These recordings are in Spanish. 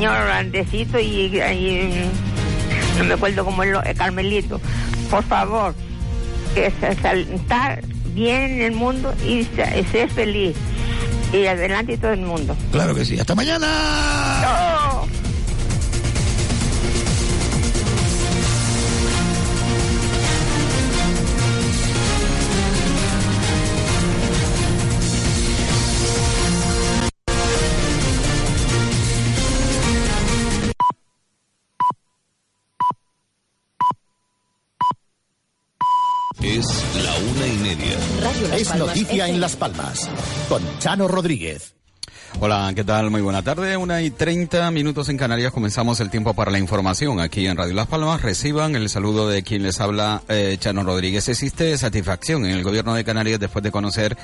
señor Andesito y, no me acuerdo cómo es el Carmelito. Por favor, que estar bien en el mundo y ser feliz. Y adelante todo el mundo. Claro que sí. Hasta mañana. Es noticia en Las Palmas. Con Chano Rodríguez. Hola, ¿qué tal? Muy buena tarde. Una y treinta minutos en Canarias. Comenzamos el tiempo para la información aquí en Radio Las Palmas. Reciban el saludo de quien les habla, eh, Chano Rodríguez. Existe satisfacción en el gobierno de Canarias después de conocer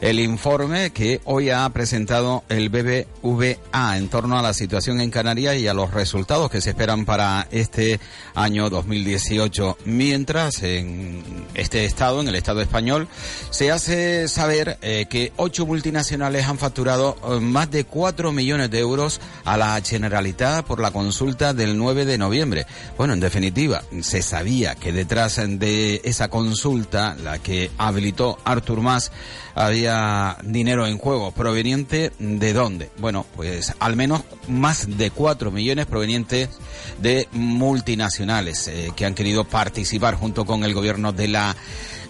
el informe que hoy ha presentado el BBVA en torno a la situación en Canarias y a los resultados que se esperan para este año 2018. Mientras en este estado, en el estado español, se hace saber eh, que ocho multinacionales han facturado eh, más de 4 millones de euros a la Generalitat por la consulta del 9 de noviembre. Bueno, en definitiva, se sabía que detrás de esa consulta, la que habilitó Artur Mas, había dinero en juego. ¿Proveniente de dónde? Bueno, pues al menos más de 4 millones provenientes de multinacionales eh, que han querido participar junto con el gobierno de la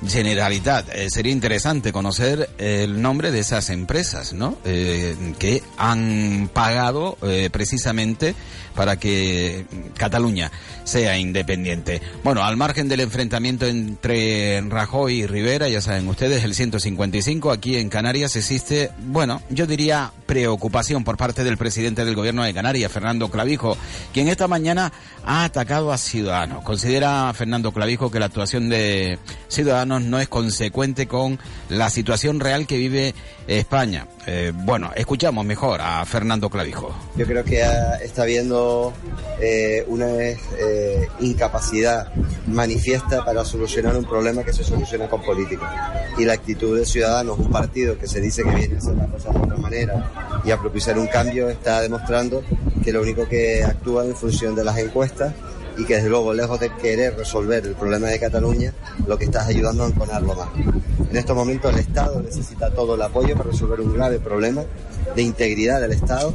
Generalitat. Eh, sería interesante conocer el nombre de esas empresas, ¿no? Eh, que han pagado eh, precisamente para que Cataluña sea independiente. Bueno, al margen del enfrentamiento entre Rajoy y Rivera, ya saben ustedes, el 155 aquí en Canarias existe, bueno, yo diría preocupación por parte del presidente del gobierno de Canarias, Fernando Clavijo, quien esta mañana ha atacado a Ciudadanos. Considera Fernando Clavijo que la actuación de Ciudadanos no es consecuente con la situación real que vive España. Eh, bueno, escuchamos mejor a Fernando Clavijo. Yo creo que está viendo eh, una eh, incapacidad manifiesta para solucionar un problema que se soluciona con política. Y la actitud de Ciudadanos, un partido que se dice que viene a hacer las cosas de otra manera y a propiciar un cambio, está demostrando que lo único que actúa en función de las encuestas y que desde luego, lejos de querer resolver el problema de Cataluña, lo que estás ayudando a enconarlo más. En estos momentos el Estado necesita todo el apoyo para resolver un grave problema de integridad del Estado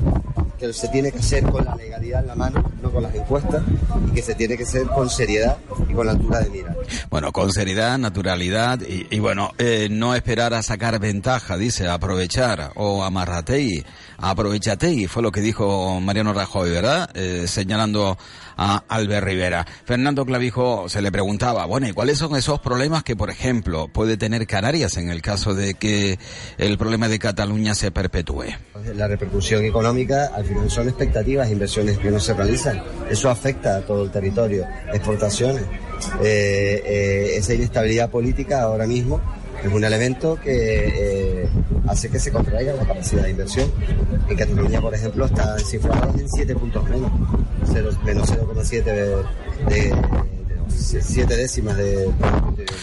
que se tiene que hacer con la legalidad en la mano, no con las encuestas, y que se tiene que hacer con seriedad y con altura de mira. Bueno, con seriedad, naturalidad y, bueno, eh, no esperar a sacar ventaja, dice, aprovechar o amarrategui, aprovechategui, fue lo que dijo Mariano Rajoy, ¿verdad? Eh, señalando a Albert Rivera. Fernando Clavijo se le preguntaba, bueno, ¿y cuáles son esos problemas que, por ejemplo, puede tener Canarias en el caso de que el problema de Cataluña se perpetúe? La repercusión económica al son expectativas, inversiones que no se realizan. Eso afecta a todo el territorio, exportaciones. Eh, eh, esa inestabilidad política ahora mismo es un elemento que eh, hace que se contraiga la capacidad de inversión. En Cataluña, por ejemplo, está cifrado en 7 puntos menos, menos 0,7 de siete décimas de...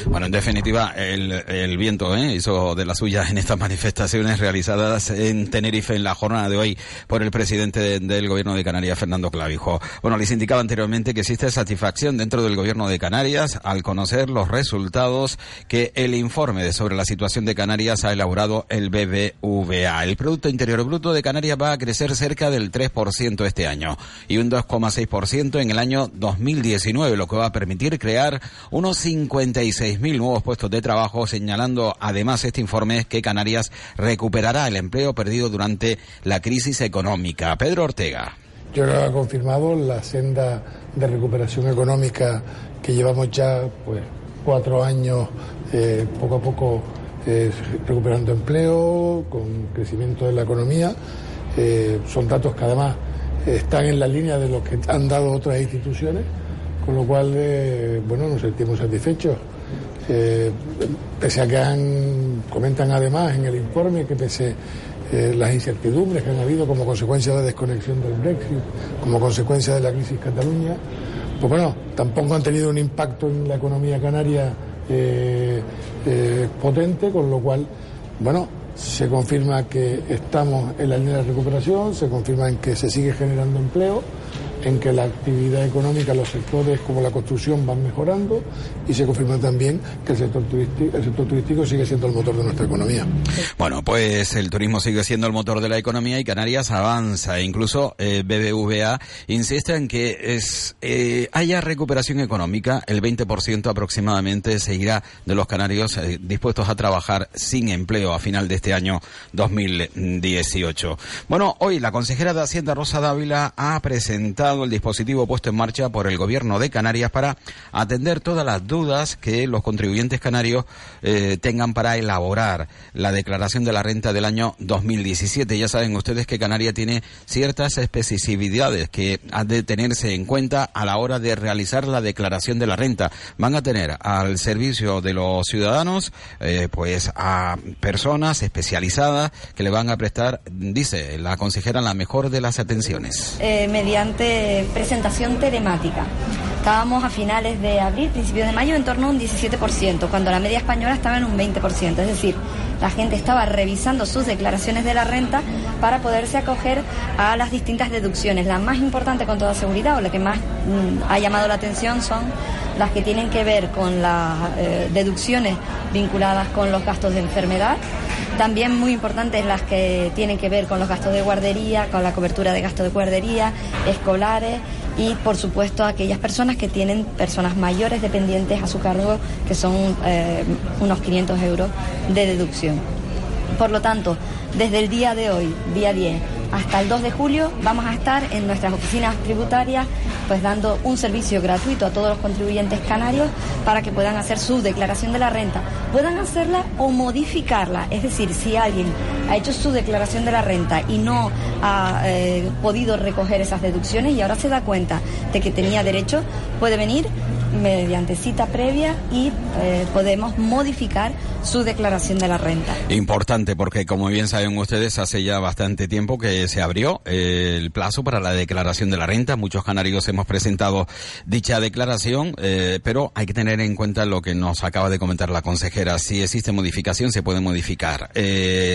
Bueno, en definitiva, el, el viento ¿eh? hizo de las suyas en estas manifestaciones realizadas en Tenerife en la jornada de hoy por el presidente del gobierno de Canarias, Fernando Clavijo. Bueno, les indicaba anteriormente que existe satisfacción dentro del gobierno de Canarias al conocer los resultados que el informe sobre la situación de Canarias ha elaborado el BBVA. El Producto Interior Bruto de Canarias va a crecer cerca del 3% este año y un 2,6% en el año 2019, lo que va a permitir crear unos 56.000 nuevos puestos de trabajo, señalando además este informe que Canarias recuperará el empleo perdido durante la crisis económica. Pedro Ortega. Yo creo que ha confirmado la senda de recuperación económica que llevamos ya pues cuatro años eh, poco a poco eh, recuperando empleo, con crecimiento de la economía. Eh, son datos que además están en la línea de lo que han dado otras instituciones con lo cual, eh, bueno, nos sentimos satisfechos. Eh, pese a que han, comentan además en el informe que pese eh, las incertidumbres que han habido como consecuencia de la desconexión del Brexit, como consecuencia de la crisis Cataluña, pues bueno, tampoco han tenido un impacto en la economía canaria potente, con lo cual, bueno, se confirma que estamos en la línea de recuperación, se confirma en que se sigue generando empleo en que la actividad económica, los sectores como la construcción van mejorando y se confirma también que el sector turístico, el sector turístico sigue siendo el motor de nuestra economía. Bueno, pues el turismo sigue siendo el motor de la economía y Canarias avanza. Incluso eh, BBVA insiste en que es, eh, haya recuperación económica, el 20% aproximadamente seguirá de los canarios eh, dispuestos a trabajar sin empleo a final de este año 2018. Bueno, hoy la consejera de Hacienda Rosa Dávila ha presentado el dispositivo puesto en marcha por el Gobierno de Canarias para atender todas las dudas que los contribuyentes canarios eh, tengan para elaborar la declaración de la renta del año 2017. Ya saben ustedes que Canarias tiene ciertas especificidades que han de tenerse en cuenta a la hora de realizar la declaración de la renta. Van a tener al servicio de los ciudadanos, eh, pues a personas especializadas que le van a prestar, dice la consejera, la mejor de las atenciones. Eh, mediante presentación telemática. Estábamos a finales de abril, principios de mayo, en torno a un 17%, cuando la media española estaba en un 20%. Es decir, la gente estaba revisando sus declaraciones de la renta para poderse acoger a las distintas deducciones. La más importante con toda seguridad o la que más mm, ha llamado la atención son las que tienen que ver con las eh, deducciones vinculadas con los gastos de enfermedad. También muy importantes las que tienen que ver con los gastos de guardería, con la cobertura de gastos de guardería, escolares y por supuesto aquellas personas que tienen personas mayores dependientes a su cargo, que son eh, unos 500 euros de deducción. Por lo tanto, desde el día de hoy, día 10, hasta el 2 de julio vamos a estar en nuestras oficinas tributarias pues dando un servicio gratuito a todos los contribuyentes canarios para que puedan hacer su declaración de la renta, puedan hacerla o modificarla, es decir, si alguien ha hecho su declaración de la renta y no ha eh, podido recoger esas deducciones y ahora se da cuenta de que tenía derecho, puede venir mediante cita previa y eh, podemos modificar su declaración de la renta. Importante porque como bien saben ustedes hace ya bastante tiempo que se abrió eh, el plazo para la declaración de la renta. Muchos canarios hemos presentado dicha declaración, eh, pero hay que tener en cuenta lo que nos acaba de comentar la consejera. Si existe modificación se puede modificar.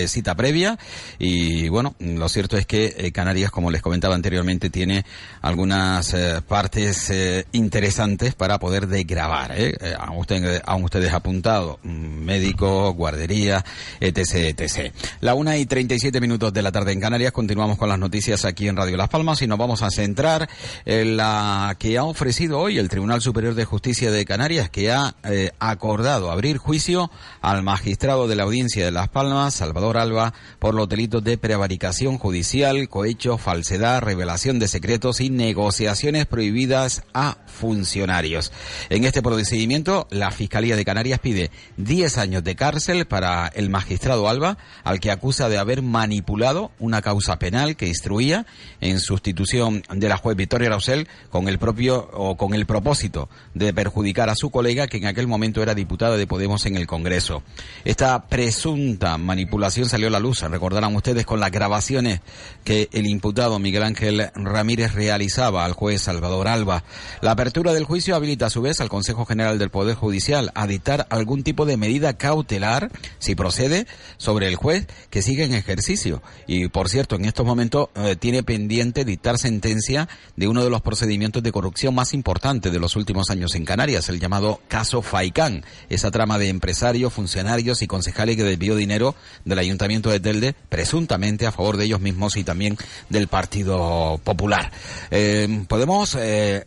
cita previa y bueno, lo cierto es que Canarias, como les comentaba anteriormente, tiene algunas partes interesantes para poder poder de grabar. ¿eh? eh a, ustedes, a ustedes apuntado, mm, médico, guardería, etc, etc. La una y 37 minutos de la tarde en Canarias. Continuamos con las noticias aquí en Radio Las Palmas y nos vamos a centrar en la que ha ofrecido hoy el Tribunal Superior de Justicia de Canarias, que ha eh, acordado abrir juicio al magistrado de la Audiencia de Las Palmas, Salvador Alba, por los delitos de prevaricación judicial, cohecho, falsedad, revelación de secretos y negociaciones prohibidas a funcionarios. En este procedimiento, la Fiscalía de Canarias pide 10 años de cárcel para el magistrado Alba, al que acusa de haber manipulado una causa penal que instruía en sustitución de la juez Victoria Rausel con el propio o con el propósito de perjudicar a su colega que en aquel momento era diputada de Podemos en el Congreso. Esta presunta manipulación salió a la luz, recordarán ustedes, con las grabaciones que el imputado Miguel Ángel Ramírez realizaba al juez Salvador Alba. La apertura del juicio habilita su vez al Consejo General del Poder Judicial a dictar algún tipo de medida cautelar, si procede, sobre el juez que sigue en ejercicio. Y por cierto, en estos momentos eh, tiene pendiente dictar sentencia de uno de los procedimientos de corrupción más importantes de los últimos años en Canarias, el llamado caso Faicán, esa trama de empresarios, funcionarios y concejales que desvió dinero del Ayuntamiento de Telde, presuntamente a favor de ellos mismos y también del Partido Popular. Eh, podemos eh,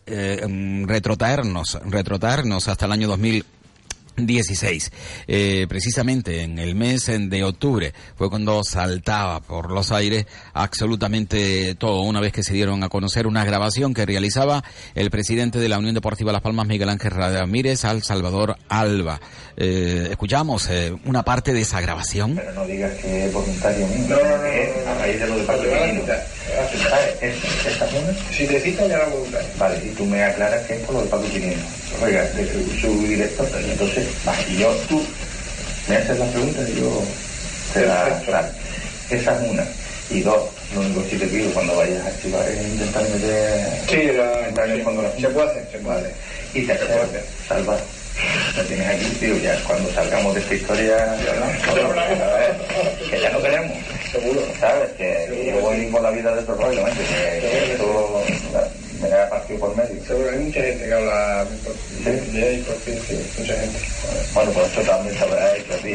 retrotraernos retrotarnos hasta el año 2016. Eh, precisamente en el mes de octubre fue cuando saltaba por los aires absolutamente todo, una vez que se dieron a conocer una grabación que realizaba el presidente de la Unión Deportiva Las Palmas, Miguel Ángel Ramírez, al Salvador Alba. Eh, escuchamos eh, una parte de esa grabación. Si te ya la voluntario. Vale, y tú me aclaras que es por lo de Paco Quinieno. Oiga, de su director, entonces, y yo, tú me haces la pregunta y yo te la claro. Esa es una. Y dos, lo único que te pido cuando vayas a activar es intentar meter... Sí, la, cuando la... se puede hacer, se puede Vale. Y tercero, salvar La tienes aquí, tío, ya cuando salgamos de esta historia, ya que ya no queremos. Seguro. ¿Sabes? Que yo voy por la vida de rollo, ¿eh? que esto me da partido por medio. Seguro, hay mucha gente que habla de inconsciencia, mucha gente. Bueno, pues esto también se habrá hecho a ti.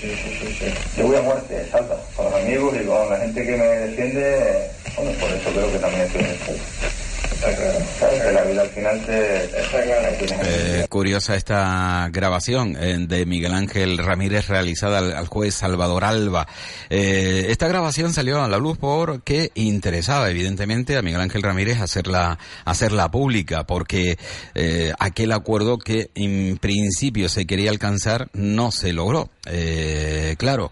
Sí, sí, sí, sí. Yo voy a muerte, salta, con los amigos y con la gente que me defiende. Bueno, por eso creo que también estoy en esto. Eh, curiosa esta grabación eh, de Miguel Ángel Ramírez realizada al, al juez Salvador Alba. Eh, esta grabación salió a la luz porque interesaba evidentemente a Miguel Ángel Ramírez hacerla, hacerla pública porque aquel acuerdo que en principio se quería alcanzar no se logró. Claro,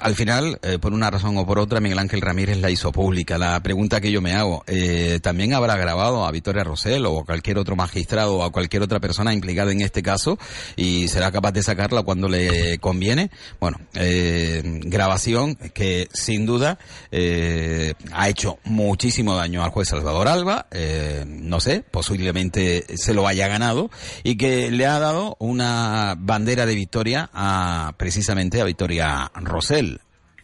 al final, por una razón o por otra, Miguel Ángel Ramírez la hizo pública. La pregunta que yo me hago, ¿también habrá grabado a Victoria Rosell o a cualquier otro magistrado o a cualquier otra persona implicada en este caso y será capaz de sacarla cuando le conviene? Bueno, eh, grabación que sin duda eh, ha hecho muchísimo daño al juez Salvador Alba, eh, no sé, posiblemente se lo haya ganado y que le ha dado una bandera de victoria a precisamente a Victoria Rosell.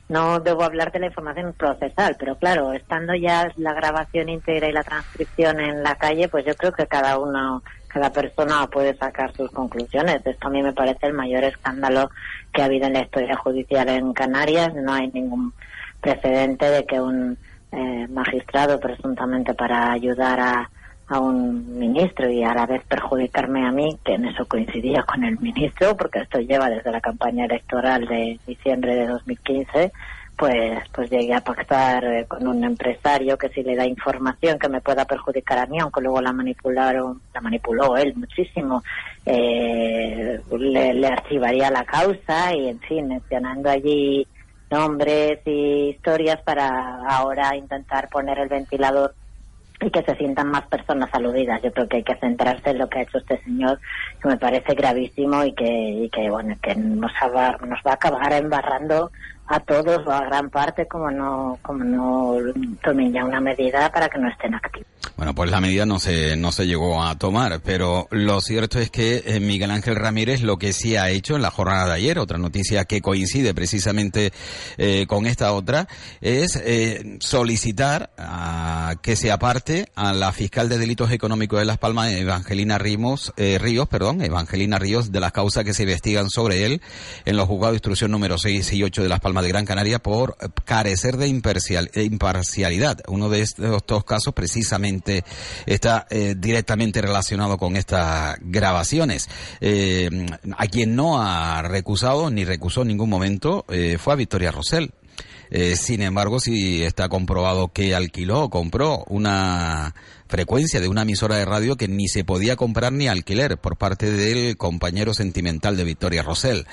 No debo hablar de la información procesal, pero claro, estando ya la grabación íntegra y la transcripción en la calle, pues yo creo que cada uno, cada persona puede sacar sus conclusiones. Esto a mí me parece el mayor escándalo que ha habido en la historia judicial en Canarias. No hay ningún precedente de que un eh, magistrado, presuntamente para ayudar a, a un ministro y a la vez perjudicarme a mí, que en eso coincidía con el ministro, porque esto lleva desde la campaña electoral de diciembre de 2015, pues pues llegué a pactar eh, con un empresario que si le da información que me pueda perjudicar a mí, aunque luego la manipularon, la manipuló él muchísimo, eh, le, le archivaría la causa y en fin, mencionando allí nombres y historias para ahora intentar poner el ventilador y que se sientan más personas aludidas. Yo creo que hay que centrarse en lo que ha hecho este señor, que me parece gravísimo y que, y que bueno, que nos, va, nos va a acabar embarrando a todos o a gran parte como no, como no tomen ya una medida para que no estén activos. Bueno, pues la medida no se, no se llegó a tomar, pero lo cierto es que eh, Miguel Ángel Ramírez lo que sí ha hecho en la jornada de ayer, otra noticia que coincide precisamente eh, con esta otra, es eh, solicitar a que se aparte a la fiscal de delitos económicos de Las Palmas, Evangelina Rimos, eh, Ríos, perdón, Evangelina Ríos, de las causas que se investigan sobre él en los juzgados de instrucción número 6 y 8 de Las Palmas de Gran Canaria por carecer de imparcial, imparcialidad. Uno de estos, estos casos precisamente está eh, directamente relacionado con estas grabaciones. Eh, a quien no ha recusado ni recusó en ningún momento eh, fue a Victoria Rosell. Eh, sin embargo, sí está comprobado que alquiló, compró una frecuencia de una emisora de radio que ni se podía comprar ni alquiler por parte del compañero sentimental de Victoria Rosell.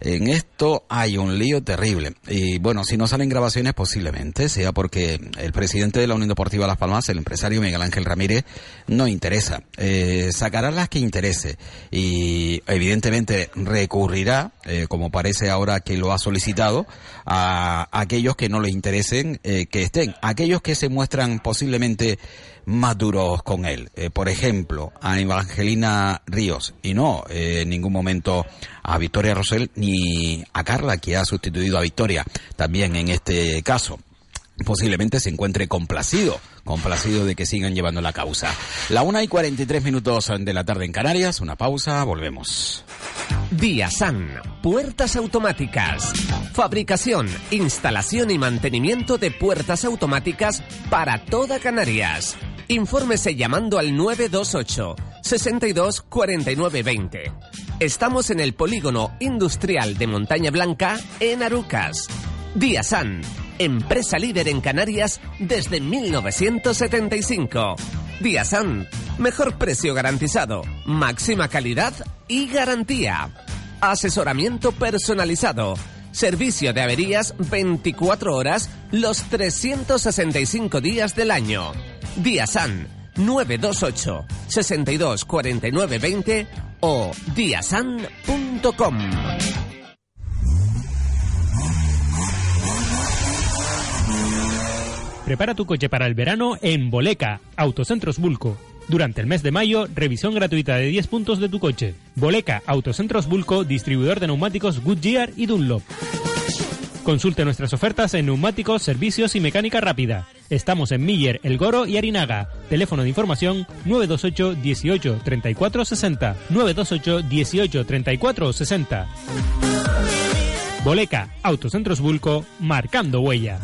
En esto hay un lío terrible. Y bueno, si no salen grabaciones, posiblemente sea porque el presidente de la Unión Deportiva Las Palmas, el empresario Miguel Ángel Ramírez, no interesa. Eh, sacará las que interese. Y evidentemente recurrirá, eh, como parece ahora que lo ha solicitado, a aquellos que no le interesen eh, que estén. Aquellos que se muestran posiblemente más duros con él. Eh, por ejemplo, a Evangelina Ríos y no eh, en ningún momento a Victoria Rosell ni a Carla, que ha sustituido a Victoria también en este caso. Posiblemente se encuentre complacido, complacido de que sigan llevando la causa. La una y 43 minutos de la tarde en Canarias, una pausa, volvemos. Diasan, puertas automáticas. Fabricación, instalación y mantenimiento de puertas automáticas para toda Canarias. Infórmese llamando al 928 62 49 20. Estamos en el polígono industrial de Montaña Blanca, en Arucas. Diasan, empresa líder en Canarias desde 1975. Diasan, mejor precio garantizado, máxima calidad y garantía. Asesoramiento personalizado. Servicio de averías 24 horas los 365 días del año. Diasan 928 62 49 20 o diasan.com. Prepara tu coche para el verano en Boleca, Autocentros Bulco. Durante el mes de mayo, revisión gratuita de 10 puntos de tu coche. Boleca, Autocentros Bulco, distribuidor de neumáticos Goodyear y Dunlop. Consulte nuestras ofertas en neumáticos, servicios y mecánica rápida. Estamos en Miller, El Goro y Arinaga. Teléfono de información 928 18 34 60. 928 18 34 60. Boleca, Autocentros Bulco, marcando huella.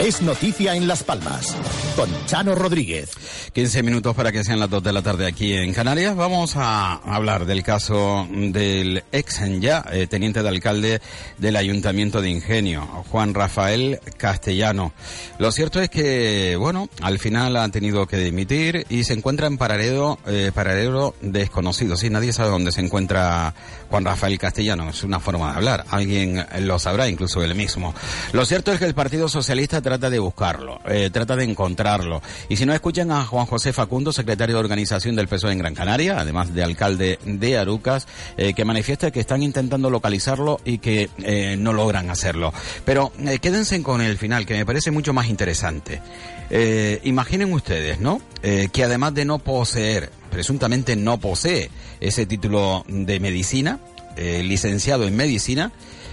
Es noticia en Las Palmas con Chano Rodríguez. 15 minutos para que sean las 2 de la tarde aquí en Canarias. Vamos a hablar del caso del ex ya eh, teniente de alcalde del Ayuntamiento de Ingenio, Juan Rafael Castellano. Lo cierto es que, bueno, al final ha tenido que dimitir y se encuentra en paralelo, eh, paralelo desconocido. Sí, nadie sabe dónde se encuentra Juan Rafael Castellano. Es una forma de hablar. Alguien lo sabrá, incluso él mismo. Lo cierto es que el Partido Socialista trata de buscarlo, eh, trata de encontrarlo. Y si no escuchan a Juan José Facundo, secretario de organización del PSOE en Gran Canaria, además de alcalde de Arucas, eh, que manifiesta que están intentando localizarlo y que eh, no logran hacerlo. Pero quédense con el final, que me parece mucho más interesante. imaginen ustedes, ¿no? que además de no poseer, presuntamente no posee ese título de medicina, licenciado en medicina,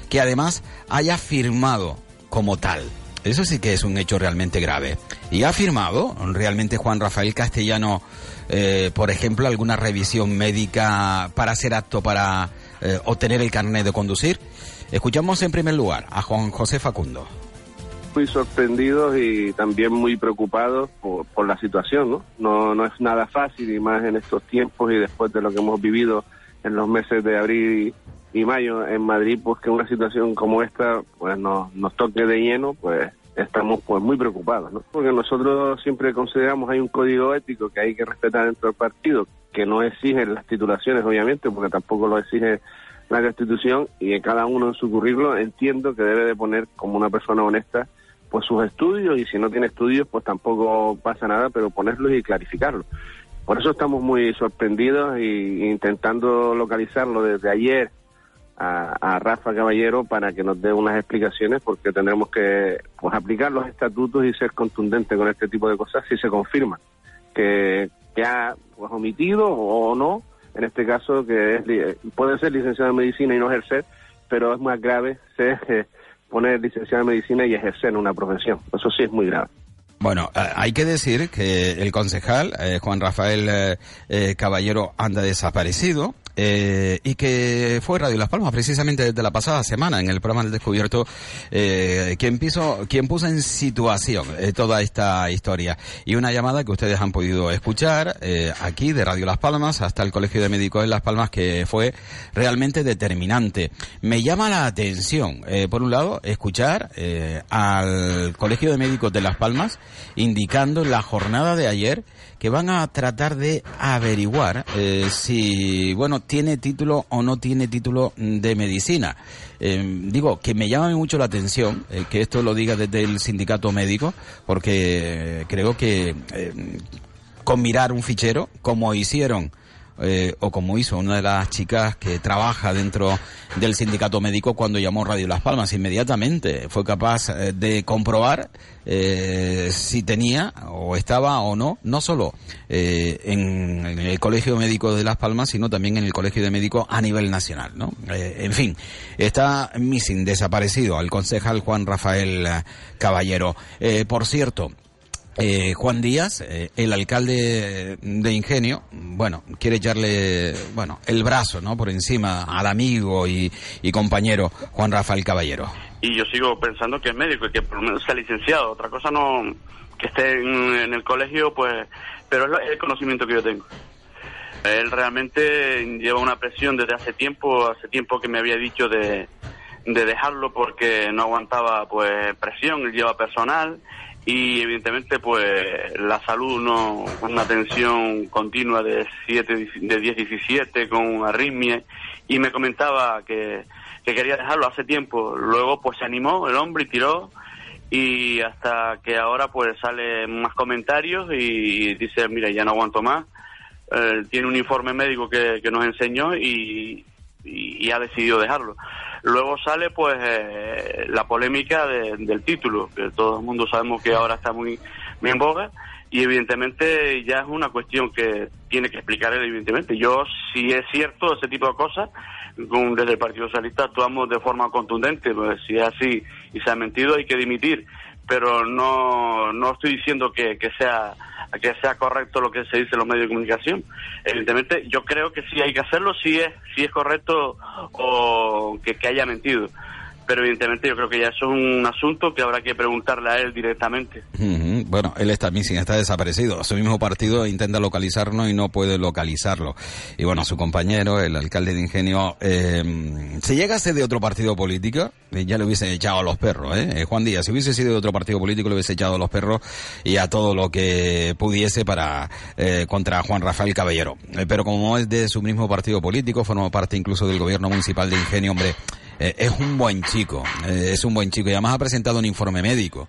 que además haya firmado como tal. Eso sí que es un hecho realmente grave. Y ha firmado realmente Juan Rafael Castellano, eh, por ejemplo, alguna revisión médica para ser apto para eh, obtener el carnet de conducir. Escuchamos en primer lugar a Juan José Facundo. Muy sorprendidos y también muy preocupados por, por la situación, ¿no? ¿no? No es nada fácil y más en estos tiempos y después de lo que hemos vivido en los meses de abril y mayo en Madrid, pues que una situación como esta pues nos, nos toque de lleno, pues estamos pues muy preocupados, ¿no? Porque nosotros siempre consideramos hay un código ético que hay que respetar dentro del partido, que no exige las titulaciones, obviamente, porque tampoco lo exige la Constitución, y cada uno en su currículo entiendo que debe de poner como una persona honesta pues sus estudios, y si no tiene estudios, pues tampoco pasa nada, pero ponerlos y clarificarlos. Por eso estamos muy sorprendidos e intentando localizarlo desde ayer a, Rafa Caballero para que nos dé unas explicaciones porque tendremos que pues aplicar los estatutos y ser contundentes con este tipo de cosas si se confirma que, que ha pues, omitido o no, en este caso que es, puede ser licenciado en medicina y no ejercer, pero es más grave ser eh, poner licenciado en medicina y ejercer una profesión. Eso sí es muy grave. Bueno, eh, hay que decir que el concejal eh, Juan Rafael Caballero anda desaparecido eh, y que fue Radio Las Palmas precisamente desde la pasada semana en el programa del descubierto eh, quien, piso, quien puso en situación eh, toda esta historia y una llamada que ustedes han podido escuchar eh, aquí de Radio Las Palmas hasta el Colegio de Médicos de Las Palmas que fue realmente determinante. Me llama la atención, eh, por un lado, escuchar al Colegio de Médicos de Las Palmas indicando en la jornada de ayer que van a tratar de averiguar si, bueno, tiene título o no tiene título de medicina. Eh, digo, que me llama mucho la atención eh, que esto lo diga desde el sindicato médico, porque creo que con mirar un fichero, como hicieron eh, o como hizo una de las chicas que trabaja dentro del sindicato médico cuando llamó Radio Las Palmas. Inmediatamente fue capaz eh, de comprobar eh, si tenía o estaba o no no solo en, el colegio médico de Las Palmas sino también en el colegio de médicos a nivel nacional no en fin está missing desaparecido al concejal Juan Rafael Caballero. Por cierto eh, Juan Díaz, eh, el alcalde de Ingenio, bueno, quiere echarle, bueno, el brazo, ¿no? Por encima al amigo y, compañero Juan Rafael Caballero. Y yo sigo pensando que es médico y que por lo sea licenciado. Otra cosa no, que esté en, el colegio, pues, pero es el conocimiento que yo tengo. Él realmente lleva una presión desde hace tiempo, hace tiempo que me había dicho de, de dejarlo porque no aguantaba pues presión, él lleva personal y evidentemente pues la salud no una atención continua de 7 de 10 17 con arritmia. Y me comentaba que, que quería dejarlo hace tiempo. Luego pues se animó el hombre y tiró. Y hasta que ahora pues sale más comentarios y dice mira ya no aguanto más eh, tiene un informe médico que, que nos enseñó y, y, ha decidido dejarlo. Luego sale pues eh, la polémica del título, que todo el mundo sabemos que ahora está muy, muy en boga y evidentemente ya es una cuestión que tiene que explicar él evidentemente. Yo si es cierto ese tipo de cosas, desde el Partido Socialista actuamos de forma contundente, pues si es así y se ha mentido hay que dimitir, pero no, no estoy diciendo que, que sea que sea correcto lo que se dice en los medios de comunicación. Evidentemente, yo creo que sí hay que hacerlo, si es, si es correcto o que, que haya mentido pero evidentemente yo creo que ya es un asunto que habrá que preguntarle a él directamente. Bueno, él está missing, está desaparecido. Su mismo partido intenta localizarlo y no puede localizarlo. Y bueno, su compañero, el alcalde de Ingenio, eh, si llegase de otro partido político, eh, ya le hubiese echado a los perros, ¿eh? ¿eh? Juan Díaz, si hubiese sido de otro partido político, le hubiese echado a los perros y a todo lo que pudiese para eh, contra Juan Rafael Caballero. pero como es de su mismo partido político, forma parte incluso del gobierno municipal de Ingenio, hombre, eh, es un buen chico, eh, es un buen chico y además ha presentado un informe médico.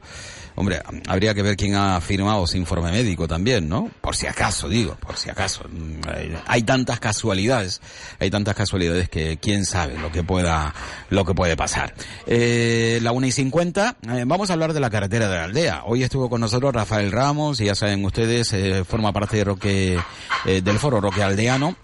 Hombre, habría que ver quién ha firmado ese informe médico también, ¿no? Por si acaso, digo, por si acaso. Mm, hay, tantas casualidades, hay tantas casualidades que quién sabe lo que pueda, lo que puede pasar. Eh, la una y cincuenta, vamos a hablar de la carretera de la aldea. Hoy estuvo con nosotros Rafael Ramos, y ya saben ustedes, forma parte de Roque, del foro Roque Aldeano.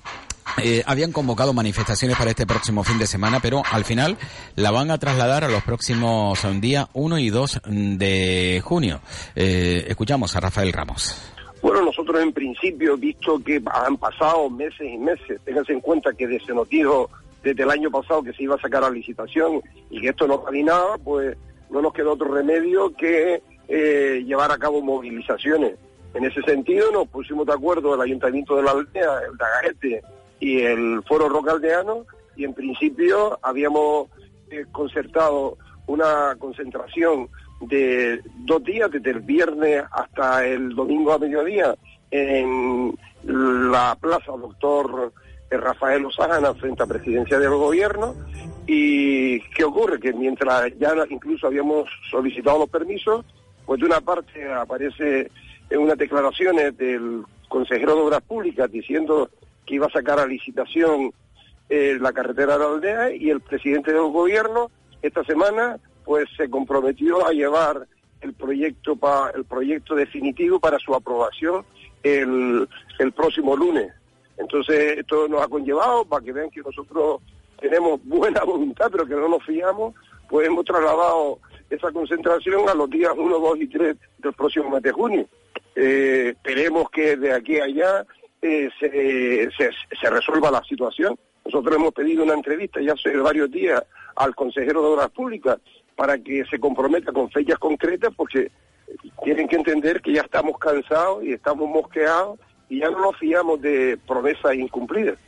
Eh, habían convocado manifestaciones para este próximo fin de semana, pero al final la van a trasladar a los próximos días 1 y 2 de junio. Eh, escuchamos a Rafael Ramos. Bueno, nosotros en principio, visto que han pasado meses y meses, ténganse en cuenta que se nos dijo desde el año pasado que se iba a sacar a licitación y que esto no caminaba, pues no nos quedó otro remedio que eh, llevar a cabo movilizaciones. En ese sentido nos pusimos de acuerdo el Ayuntamiento de la Aldea, el Dagajete, y el Foro Rocaldeano y en principio habíamos eh, concertado una concentración de dos días, desde el viernes hasta el domingo a mediodía, en la Plaza Doctor Rafael Osagana frente a Presidencia del Gobierno. ¿Y qué ocurre? Que mientras ya incluso habíamos solicitado los permisos, pues de una parte aparece en unas declaraciones del consejero de Obras Públicas diciendo que iba a sacar a licitación eh, la carretera de la aldea y el presidente del gobierno esta semana pues se comprometió a llevar el proyecto pa, el proyecto definitivo para su aprobación el, el próximo lunes. Entonces esto nos ha conllevado para que vean que nosotros tenemos buena voluntad pero que no nos fiamos, pues hemos trasladado esa concentración a los días 1, 2 y 3 del próximo mes de junio. Eh, esperemos que de aquí a allá eh, se, se, resuelva la situación. Nosotros hemos pedido una entrevista ya hace varios días al consejero de Obras Públicas para que se comprometa con fechas concretas porque tienen que entender que ya estamos cansados y estamos mosqueados y ya no nos fiamos de promesas incumplidas.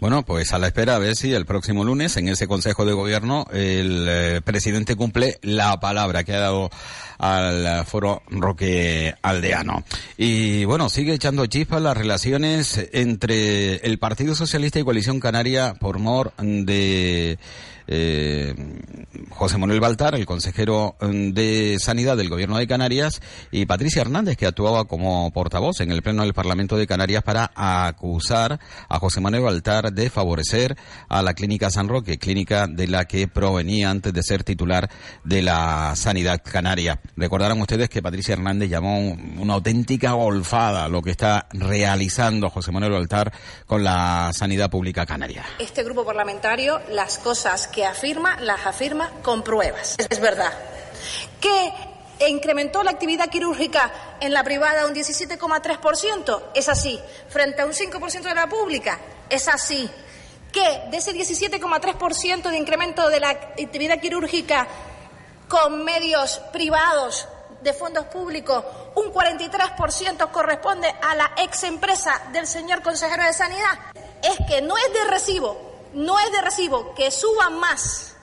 Bueno, pues a la espera a ver si el próximo lunes en ese Consejo de Gobierno el eh, presidente cumple la palabra que ha dado al foro Roque Aldeano. Y bueno, sigue echando chispas las relaciones entre el Partido Socialista y Coalición Canaria por mor de eh, José Manuel Baltar, el consejero de Sanidad del Gobierno de Canarias, y Patricia Hernández, que actuaba como portavoz en el Pleno del Parlamento de Canarias para acusar a José Manuel Baltar de favorecer a la Clínica San Roque, clínica de la que provenía antes de ser titular de la Sanidad Canaria. Recordarán ustedes que Patricia Hernández llamó una auténtica golfada lo que está realizando José Manuel Baltar con la sanidad pública canaria. Este grupo parlamentario, las cosas que afirma, las afirma con pruebas. Es verdad. Que incrementó la actividad quirúrgica en la privada un 17,3%, es así. Frente a un 5% de la pública, es así. Que de ese 17,3% de incremento de la actividad quirúrgica con medios privados de fondos públicos, un 43% corresponde a la ex empresa del señor consejero de Sanidad, es que no es de recibo no es de recibo que suban más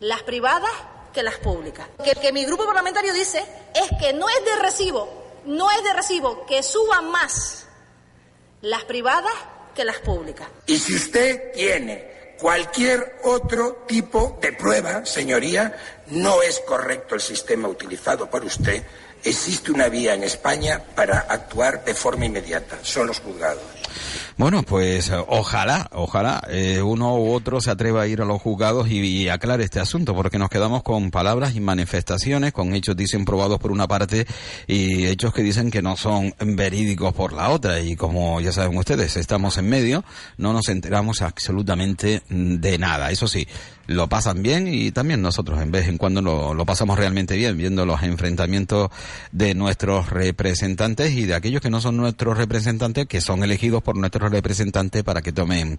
las privadas que las públicas. Que, que mi grupo parlamentario dice es que no es de recibo, no es de recibo que suban más las privadas que las públicas. Y si usted tiene cualquier otro tipo de prueba, señoría, no es correcto el sistema utilizado por usted Existe una vía en España para actuar de forma inmediata, son los juzgados. Bueno, pues ojalá, ojalá eh, uno u otro se atreva a ir a los juzgados y, aclare este asunto, porque nos quedamos con palabras y manifestaciones, con hechos dicen probados por una parte y hechos que dicen que no son verídicos por la otra. Y como ya saben ustedes, estamos en medio, no nos enteramos absolutamente de nada. Eso sí, lo pasan bien y también nosotros en vez en cuando lo, lo, pasamos realmente bien viendo los enfrentamientos de nuestros representantes y de aquellos que no son nuestros representantes que son elegidos por nuestros representantes para que tomen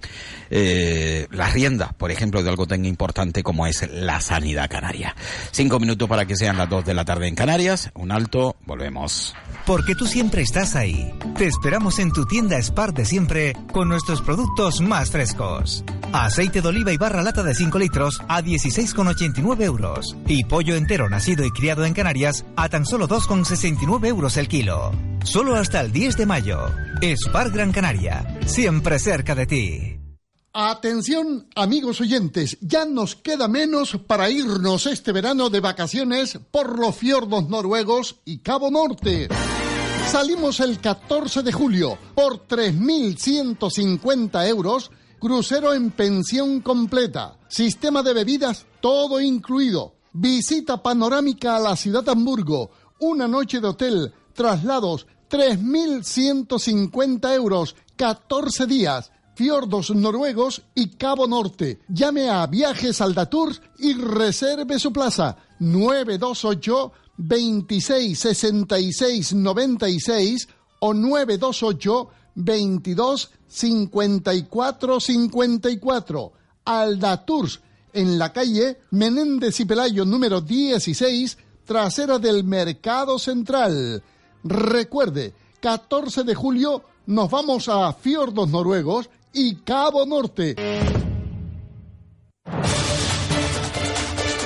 eh, las riendas por ejemplo de algo tan importante como es la sanidad canaria cinco minutos para que sean las dos de la tarde en Canarias un alto volvemos porque tú siempre estás ahí te esperamos en tu tienda Spar de siempre con nuestros productos más frescos aceite de oliva y barra lata de 5 litros a 16,89 euros. Y pollo entero nacido y criado en Canarias a tan solo 2,69 euros el kilo. Solo hasta el 10 de mayo. Spar Gran Canaria, siempre cerca de ti. Atención, amigos oyentes, ya nos queda menos para irnos este verano de vacaciones por los fiordos noruegos y Cabo Norte. Salimos el 14 de julio por 3.150 euros Crucero en pensión completa. Sistema de bebidas todo incluido. Visita panorámica a la ciudad de Hamburgo. Una noche de hotel. Traslados 3.150 euros. 14 días. Fiordos noruegos y Cabo Norte. Llame a Viajes Aldatours y reserve su plaza. 928 26 66 96 o 928 22 54 54. Alda Tours, en la calle Menéndez y Pelayo número 16, trasera del Mercado Central. Recuerde, 14 de julio nos vamos a Fiordos Noruegos y Cabo Norte.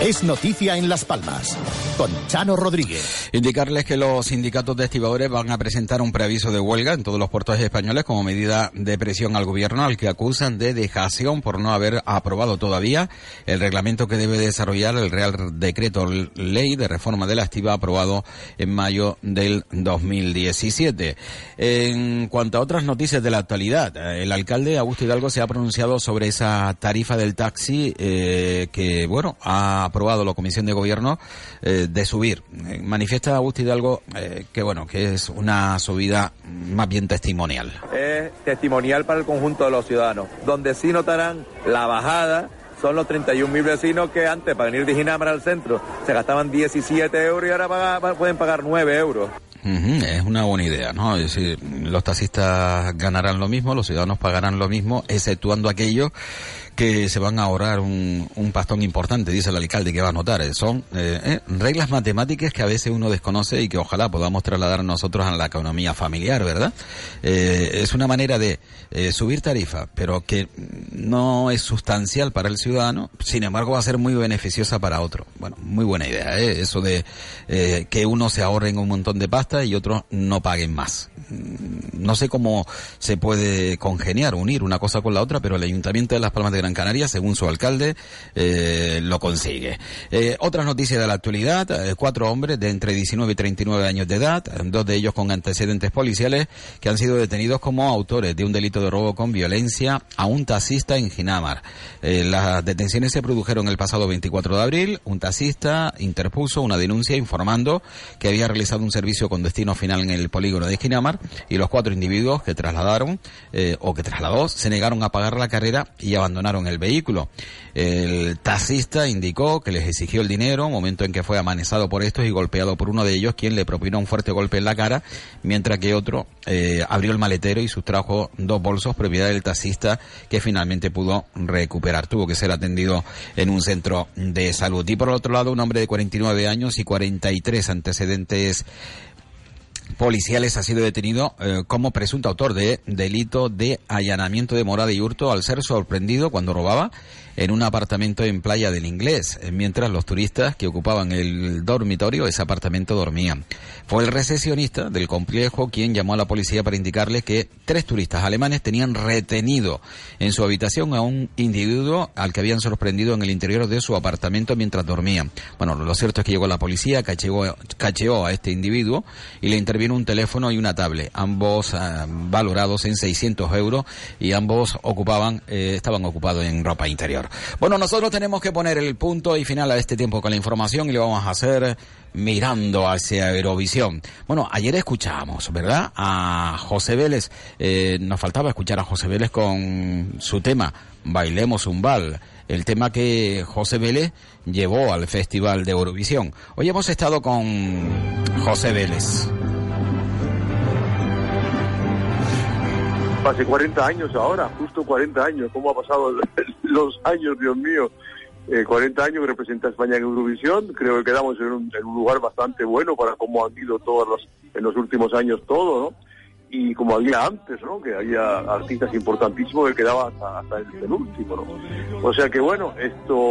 Es noticia en Las Palmas con Chano Rodríguez. Indicarles que los sindicatos de estibadores van a presentar un preaviso de huelga en todos los puertos españoles como medida de presión al gobierno al que acusan de dejación por no haber aprobado todavía el reglamento que debe desarrollar el Real Decreto Ley de Reforma de la Estiva aprobado en mayo del 2017. En cuanto a otras noticias de la actualidad, el alcalde Augusto Hidalgo se ha pronunciado sobre esa tarifa del taxi eh, que, bueno, ha aprobado la Comisión de Gobierno eh, de subir. Eh, manifiesta Agustín Hidalgo eh, que bueno, que es una subida más bien testimonial. Es testimonial para el conjunto de los ciudadanos, donde sí notarán la bajada son los 31.000 vecinos que antes para venir de Ginamar al centro se gastaban 17 euros y ahora pueden pagar 9 euros. Es una buena idea, ¿no? Los taxistas ganarán lo mismo, los ciudadanos pagarán lo mismo, exceptuando aquellos que se van a ahorrar un, pastón importante, dice el alcalde, que va a notar. Eh, son eh, eh, reglas matemáticas que a veces uno desconoce y que ojalá podamos trasladar nosotros a la economía familiar, ¿verdad? es una manera de subir tarifa, pero que no es sustancial para el ciudadano, sin embargo va a ser muy beneficiosa para otro. Bueno, muy buena idea, eso de que uno se ahorre en un montón de pasta y otros no paguen más. Mm, no sé cómo se puede congeniar, unir una cosa con la otra, pero el Ayuntamiento de Las Palmas de Gran Canaria, según su alcalde, eh, lo consigue. Eh, otras noticias de la actualidad, eh, cuatro hombres de entre 19 y 39 años de edad, dos de ellos con antecedentes policiales, que han sido detenidos como autores de un delito de robo con violencia a un taxista en Ginamar. las detenciones se produjeron el pasado 24 de abril. Un taxista interpuso una denuncia informando que había realizado un servicio con destino final en el polígono de Ginamar y los cuatro individuos que trasladaron o que trasladó se negaron a pagar la carrera y abandonaron el vehículo. El taxista indicó que les exigió el dinero, momento en que fue amanezado por estos y golpeado por uno de ellos, quien le propinó un fuerte golpe en la cara, mientras que otro eh, abrió el maletero y sustrajo dos bolsos propiedad del taxista que finalmente pudo recuperar. Tuvo que ser atendido en un centro de salud. Y por otro lado, un hombre de 49 años y 43 antecedentes policiales ha sido detenido eh, como presunto autor de delito de allanamiento de morada y hurto al ser sorprendido cuando robaba en un apartamento en Playa del Inglés, eh, mientras los turistas que ocupaban el dormitorio, ese apartamento, dormían. Fue el recesionista del complejo quien llamó a la policía para indicarle que tres turistas alemanes tenían retenido en su habitación a un individuo al que habían sorprendido en el interior de su apartamento mientras dormían. Bueno, lo cierto es que llegó la policía, cacheó, cacheó a este individuo y le intervino un teléfono y una tablet, ambos ah, valorados en 600 euros y ambos ocupaban, eh, estaban ocupados en ropa interior. Bueno, nosotros tenemos que poner el punto y final a este tiempo con la información y lo vamos a hacer mirando hacia Eurovisión. Bueno, ayer escuchamos, ¿verdad? A José Vélez. Eh, nos faltaba escuchar a José Vélez con su tema Bailemos un bal, el tema que José Vélez llevó al Festival de Eurovisión. Hoy hemos estado con José Vélez. Hace 40 años ahora, justo 40 años. ¿Cómo ha pasado los años, Dios mío? 40 eh, años que representa a España en Eurovisión. Creo que quedamos en un, lugar bastante bueno para cómo han ido todos los, en los últimos años todo, ¿no? Y como había antes, ¿no? Que había artistas importantísimos que quedaban hasta, hasta el penúltimo, ¿no? O sea que bueno, esto